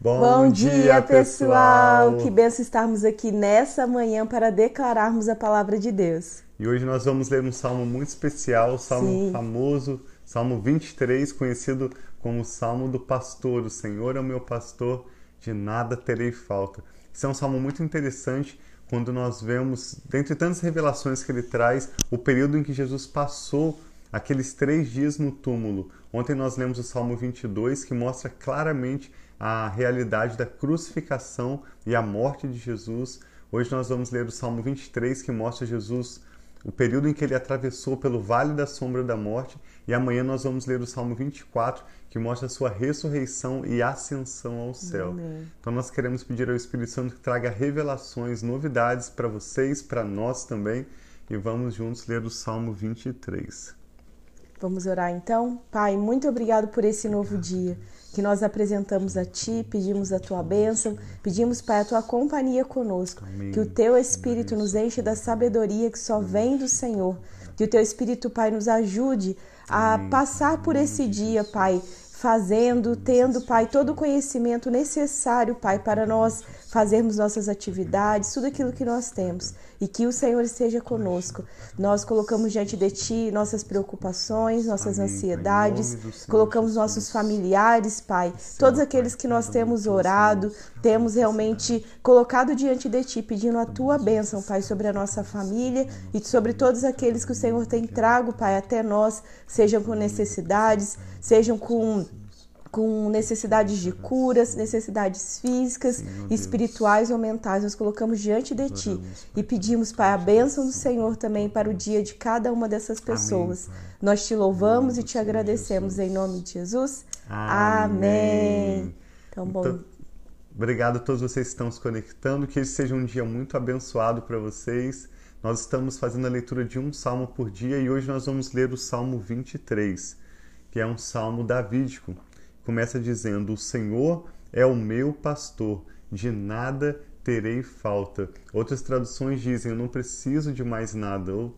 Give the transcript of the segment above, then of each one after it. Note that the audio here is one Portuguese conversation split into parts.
Bom, Bom dia, pessoal! Que benção estarmos aqui nessa manhã para declararmos a palavra de Deus. E hoje nós vamos ler um salmo muito especial, salmo Sim. famoso, Salmo 23, conhecido como o Salmo do Pastor. O Senhor é o meu pastor, de nada terei falta. Esse é um salmo muito interessante quando nós vemos, dentre tantas revelações que ele traz, o período em que Jesus passou aqueles três dias no túmulo. Ontem nós lemos o Salmo 22, que mostra claramente a realidade da crucificação e a morte de Jesus. Hoje nós vamos ler o Salmo 23, que mostra Jesus, o período em que ele atravessou pelo vale da sombra da morte. E amanhã nós vamos ler o Salmo 24, que mostra a sua ressurreição e ascensão ao céu. Amém. Então nós queremos pedir ao Espírito Santo que traga revelações, novidades para vocês, para nós também. E vamos juntos ler o Salmo 23. Vamos orar então? Pai, muito obrigado por esse novo dia que nós apresentamos a Ti, pedimos a Tua bênção, pedimos, Pai, a Tua companhia conosco, Amém. que o Teu Espírito nos enche da sabedoria que só vem do Senhor, que o Teu Espírito, Pai, nos ajude a passar por esse dia, Pai, fazendo, tendo, Pai, todo o conhecimento necessário, Pai, para nós fazermos nossas atividades, tudo aquilo que nós temos. E que o Senhor esteja conosco. Nós colocamos diante de Ti nossas preocupações, nossas Amém, ansiedades, colocamos nossos familiares, Pai, todos aqueles que nós temos orado, temos realmente colocado diante de Ti, pedindo a Tua bênção, Pai, sobre a nossa família e sobre todos aqueles que o Senhor tem trago, Pai, até nós, sejam com necessidades, sejam com com necessidades de curas, necessidades físicas, Sim, espirituais ou mentais, nós colocamos diante de Ti e pedimos, Pai, a bênção do Senhor também para o dia de cada uma dessas pessoas. Amém, nós te louvamos e te agradecemos em nome de Jesus. Amém. Amém. Então, bom. Então, obrigado a todos vocês que estão se conectando, que esse seja um dia muito abençoado para vocês. Nós estamos fazendo a leitura de um salmo por dia e hoje nós vamos ler o Salmo 23, que é um salmo davídico começa dizendo: O Senhor é o meu pastor, de nada terei falta. Outras traduções dizem: Eu não preciso de mais nada. Eu,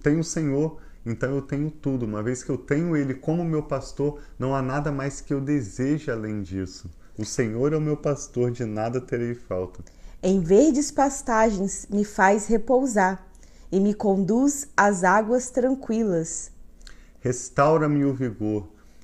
tenho o Senhor, então eu tenho tudo. Uma vez que eu tenho Ele como meu pastor, não há nada mais que eu deseje além disso. O Senhor é o meu pastor, de nada terei falta. Em verdes pastagens me faz repousar e me conduz às águas tranquilas. Restaura-me o vigor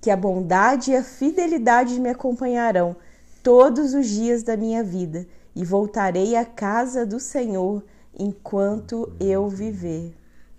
que a bondade e a fidelidade me acompanharão todos os dias da minha vida e voltarei à casa do Senhor enquanto eu viver.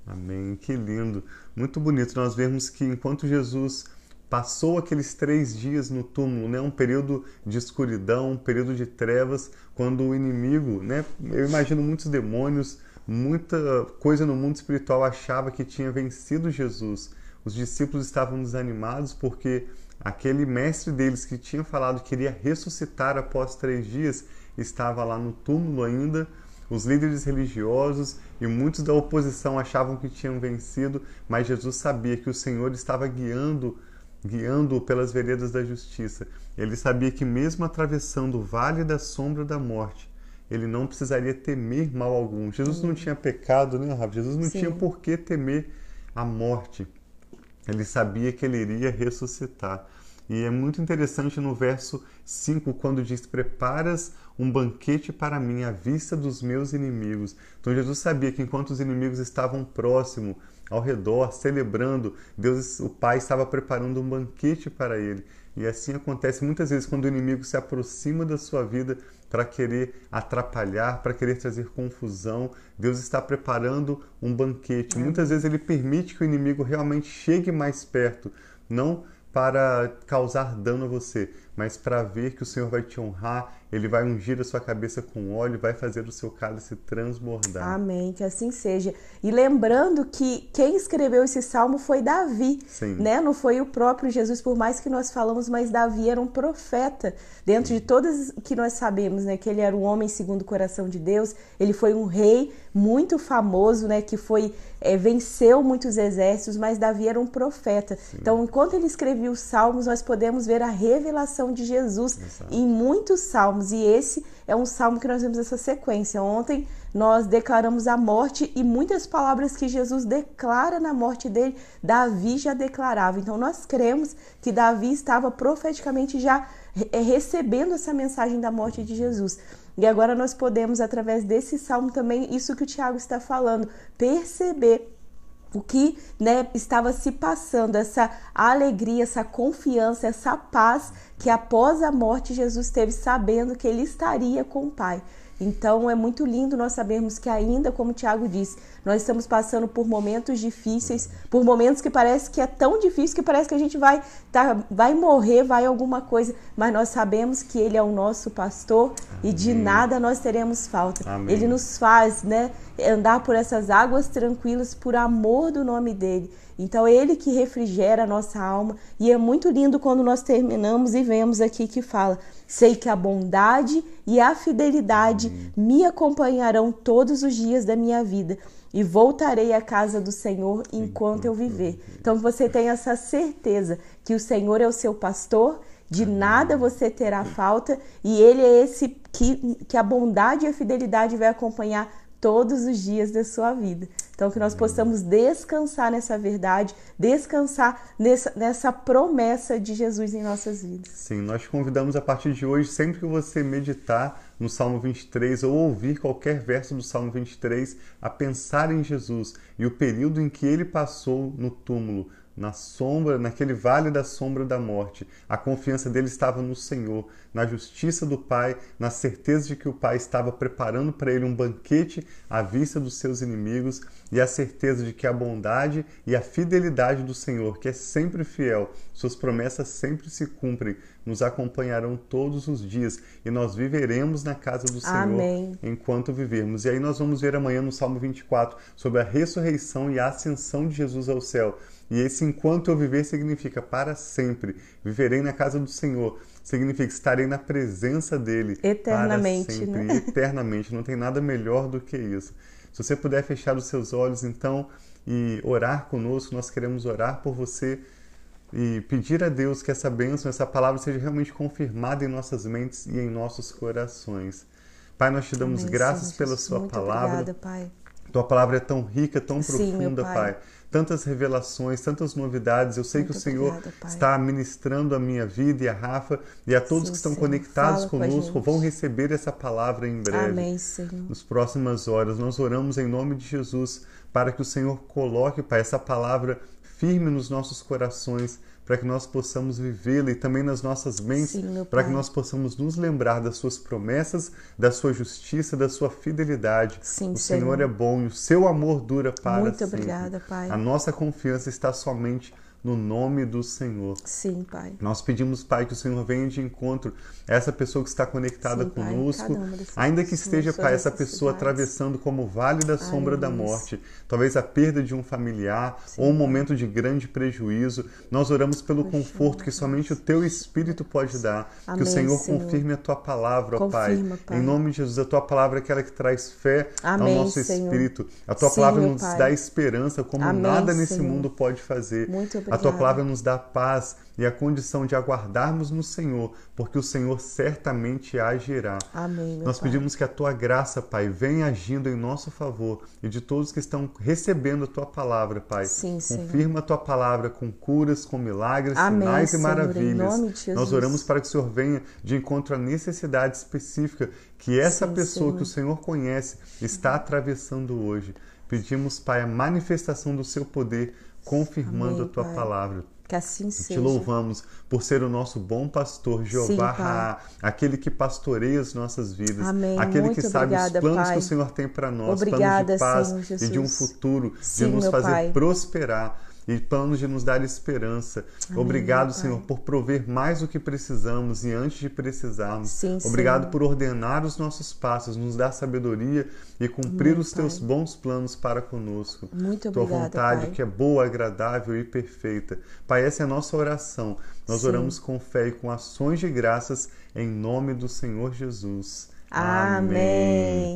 Amém. Que lindo. Muito bonito nós vemos que enquanto Jesus passou aqueles três dias no túmulo, né, um período de escuridão, um período de trevas, quando o inimigo, né, eu imagino muitos demônios, muita coisa no mundo espiritual achava que tinha vencido Jesus. Os discípulos estavam desanimados porque aquele mestre deles que tinha falado que iria ressuscitar após três dias estava lá no túmulo ainda. Os líderes religiosos e muitos da oposição achavam que tinham vencido, mas Jesus sabia que o Senhor estava guiando guiando pelas veredas da justiça. Ele sabia que mesmo atravessando o vale da sombra da morte, ele não precisaria temer mal algum. Jesus não tinha pecado, né, Rafa? Jesus não Sim. tinha por que temer a morte. Ele sabia que ele iria ressuscitar. E é muito interessante no verso 5, quando diz: Preparas um banquete para mim à vista dos meus inimigos. Então Jesus sabia que enquanto os inimigos estavam próximo, ao redor, celebrando, Deus, o Pai, estava preparando um banquete para ele. E assim acontece muitas vezes quando o inimigo se aproxima da sua vida para querer atrapalhar, para querer trazer confusão. Deus está preparando um banquete. É. Muitas vezes ele permite que o inimigo realmente chegue mais perto, não para causar dano a você, mas para ver que o Senhor vai te honrar, Ele vai ungir a sua cabeça com óleo, vai fazer o seu cálice transbordar. Amém, que assim seja. E lembrando que quem escreveu esse salmo foi Davi, Sim. né? Não foi o próprio Jesus, por mais que nós falamos, mas Davi era um profeta. Dentro de todas que nós sabemos, né, que ele era um homem segundo o coração de Deus, ele foi um rei muito famoso, né, que foi é, venceu muitos exércitos, mas Davi era um profeta. Sim. Então, enquanto ele escrevia os salmos, nós podemos ver a revelação de Jesus Exato. em muitos salmos, e esse é um salmo que nós vemos essa sequência. Ontem nós declaramos a morte e muitas palavras que Jesus declara na morte dele, Davi já declarava. Então nós cremos que Davi estava profeticamente já é, recebendo essa mensagem da morte de Jesus. E agora nós podemos, através desse salmo também, isso que o Tiago está falando, perceber o que né, estava se passando, essa alegria, essa confiança, essa paz que após a morte Jesus teve, sabendo que ele estaria com o Pai. Então é muito lindo nós sabermos que ainda, como o Tiago disse, nós estamos passando por momentos difíceis, por momentos que parece que é tão difícil que parece que a gente vai, tá, vai morrer, vai alguma coisa, mas nós sabemos que Ele é o nosso pastor Amém. e de nada nós teremos falta. Amém. Ele nos faz né, andar por essas águas tranquilas por amor do nome dele. Então, é Ele que refrigera a nossa alma e é muito lindo quando nós terminamos e vemos aqui que fala Sei que a bondade e a fidelidade me acompanharão todos os dias da minha vida e voltarei à casa do Senhor enquanto eu viver. Então você tem essa certeza que o Senhor é o seu pastor, de nada você terá falta e ele é esse que, que a bondade e a fidelidade vai acompanhar todos os dias da sua vida. Então, que nós possamos descansar nessa verdade, descansar nessa, nessa promessa de Jesus em nossas vidas. Sim, nós convidamos a partir de hoje, sempre que você meditar no Salmo 23 ou ouvir qualquer verso do Salmo 23, a pensar em Jesus e o período em que ele passou no túmulo, na sombra, naquele vale da sombra da morte. A confiança dele estava no Senhor, na justiça do Pai, na certeza de que o Pai estava preparando para ele um banquete à vista dos seus inimigos e a certeza de que a bondade e a fidelidade do Senhor, que é sempre fiel, suas promessas sempre se cumprem, nos acompanharão todos os dias e nós viveremos na casa do Senhor Amém. enquanto vivermos. E aí nós vamos ver amanhã no Salmo 24 sobre a ressurreição e a ascensão de Jesus ao céu. E esse enquanto eu viver significa para sempre. Viverei na casa do Senhor. Significa estarei na presença dele. Eternamente. Para sempre, né? eternamente. Não tem nada melhor do que isso. Se você puder fechar os seus olhos, então, e orar conosco, nós queremos orar por você e pedir a Deus que essa bênção, essa palavra seja realmente confirmada em nossas mentes e em nossos corações. Pai, nós te damos Amém, graças Senhor, pela Sua palavra. Obrigada, Pai. Tua palavra é tão rica, tão Sim, profunda, pai. pai tantas revelações, tantas novidades. Eu sei Muito que o Senhor obrigada, está ministrando a minha vida e a Rafa e a todos Sim, que estão Senhor. conectados Fala conosco vão receber essa palavra em breve. Amém, Senhor. Nas próximas horas, nós oramos em nome de Jesus para que o Senhor coloque, Pai, essa palavra firme nos nossos corações, para que nós possamos vivê-la e também nas nossas mentes, para que nós possamos nos lembrar das suas promessas, da sua justiça, da sua fidelidade. Sim, o Senhor. Senhor é bom e o seu amor dura para Muito sempre. obrigada, Pai. A nossa confiança está somente no nome do Senhor. Sim, Pai. Nós pedimos, Pai, que o Senhor venha de encontro a essa pessoa que está conectada Sim, Pai, conosco, dessas ainda que esteja, Pai, essa pessoa atravessando como o vale da sombra da Aleluia. morte, talvez a perda de um familiar Sim, ou um Pai. momento de grande prejuízo. Nós oramos pelo Poxa, conforto que somente o Teu Espírito pode dar. que o Amém, Senhor, Senhor. confirme a Tua palavra, ó Pai. Confirma, Pai. Em nome de Jesus, a Tua palavra é aquela que traz fé Amém, ao nosso Senhor. espírito. A Tua Sim, palavra nos Pai. dá esperança como Amém, nada nesse mundo pode fazer. Muito A tua palavra nos dá paz e a condição de aguardarmos no Senhor, porque o Senhor certamente agirá. Amém, Nós Pai. pedimos que a tua graça, Pai, venha agindo em nosso favor e de todos que estão recebendo a tua palavra, Pai. Sim, Senhor. Confirma a tua palavra com curas, com milagres, Amém, sinais e Senhor, em maravilhas. Nós oramos para que o Senhor venha de encontro à necessidade específica que essa Sim, pessoa Senhor. que o Senhor conhece está atravessando hoje. Pedimos, Pai, a manifestação do seu poder, confirmando Amém, a tua Pai. palavra. Que assim Te seja. louvamos por ser o nosso bom pastor, Sim, Jeová. Raá, aquele que pastoreia as nossas vidas, Amém. aquele Muito que sabe obrigada, os planos Pai. que o Senhor tem para nós, Obrigada, planos de paz Senhor e de um futuro, Sim, de nos fazer Pai. prosperar. E planos de nos dar esperança. Amém, Obrigado, Senhor, por prover mais do que precisamos e antes de precisarmos. Sim, Obrigado Senhor. por ordenar os nossos passos, nos dar sabedoria e cumprir Meu os pai. teus bons planos para conosco. Muito Tua obrigada, vontade pai. que é boa, agradável e perfeita. Pai, essa é a nossa oração. Nós Sim. oramos com fé e com ações de graças em nome do Senhor Jesus. Amém. Amém.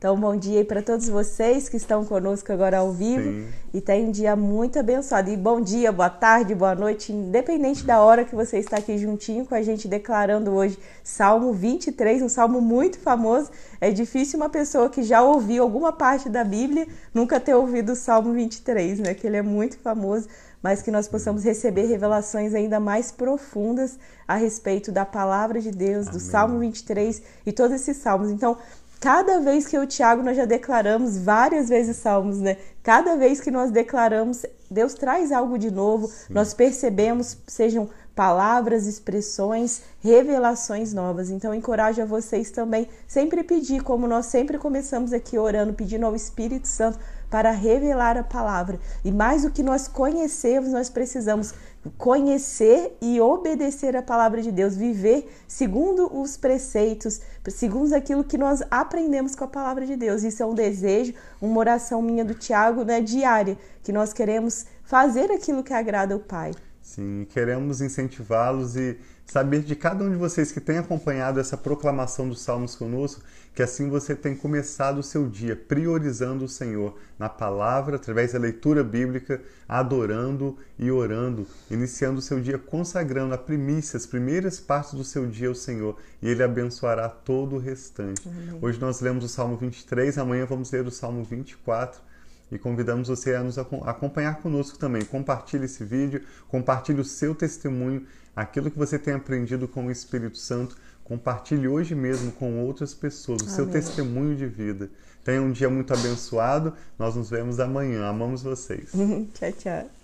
Então, bom dia para todos vocês que estão conosco agora ao vivo Sim. e tenham um dia muito abençoado. E bom dia, boa tarde, boa noite, independente da hora que você está aqui juntinho com a gente declarando hoje Salmo 23, um salmo muito famoso. É difícil uma pessoa que já ouviu alguma parte da Bíblia nunca ter ouvido o Salmo 23, né? Que ele é muito famoso mas que nós possamos receber revelações ainda mais profundas a respeito da palavra de Deus, Amém. do Salmo 23 e todos esses salmos. Então, Cada vez que eu e o Tiago nós já declaramos várias vezes salmos, né? Cada vez que nós declaramos, Deus traz algo de novo, Sim. nós percebemos, sejam palavras, expressões, revelações novas. Então, encorajo a vocês também sempre pedir, como nós sempre começamos aqui orando, pedindo ao Espírito Santo para revelar a palavra. E mais do que nós conhecemos, nós precisamos conhecer e obedecer a palavra de Deus, viver segundo os preceitos, segundo aquilo que nós aprendemos com a palavra de Deus. Isso é um desejo, uma oração minha do Tiago, né, diária, que nós queremos fazer aquilo que agrada ao Pai. Sim, queremos incentivá-los e saber de cada um de vocês que tem acompanhado essa proclamação dos Salmos conosco, que assim você tem começado o seu dia priorizando o Senhor na palavra, através da leitura bíblica, adorando e orando, iniciando o seu dia consagrando a primícia, as primeiras partes do seu dia ao Senhor, e Ele abençoará todo o restante. Amém. Hoje nós lemos o Salmo 23, amanhã vamos ler o Salmo 24 e convidamos você a nos acompanhar conosco também. Compartilhe esse vídeo, compartilhe o seu testemunho, aquilo que você tem aprendido com o Espírito Santo. Compartilhe hoje mesmo com outras pessoas o Amém. seu testemunho de vida. Tenha um dia muito abençoado. Nós nos vemos amanhã. Amamos vocês. tchau, tchau.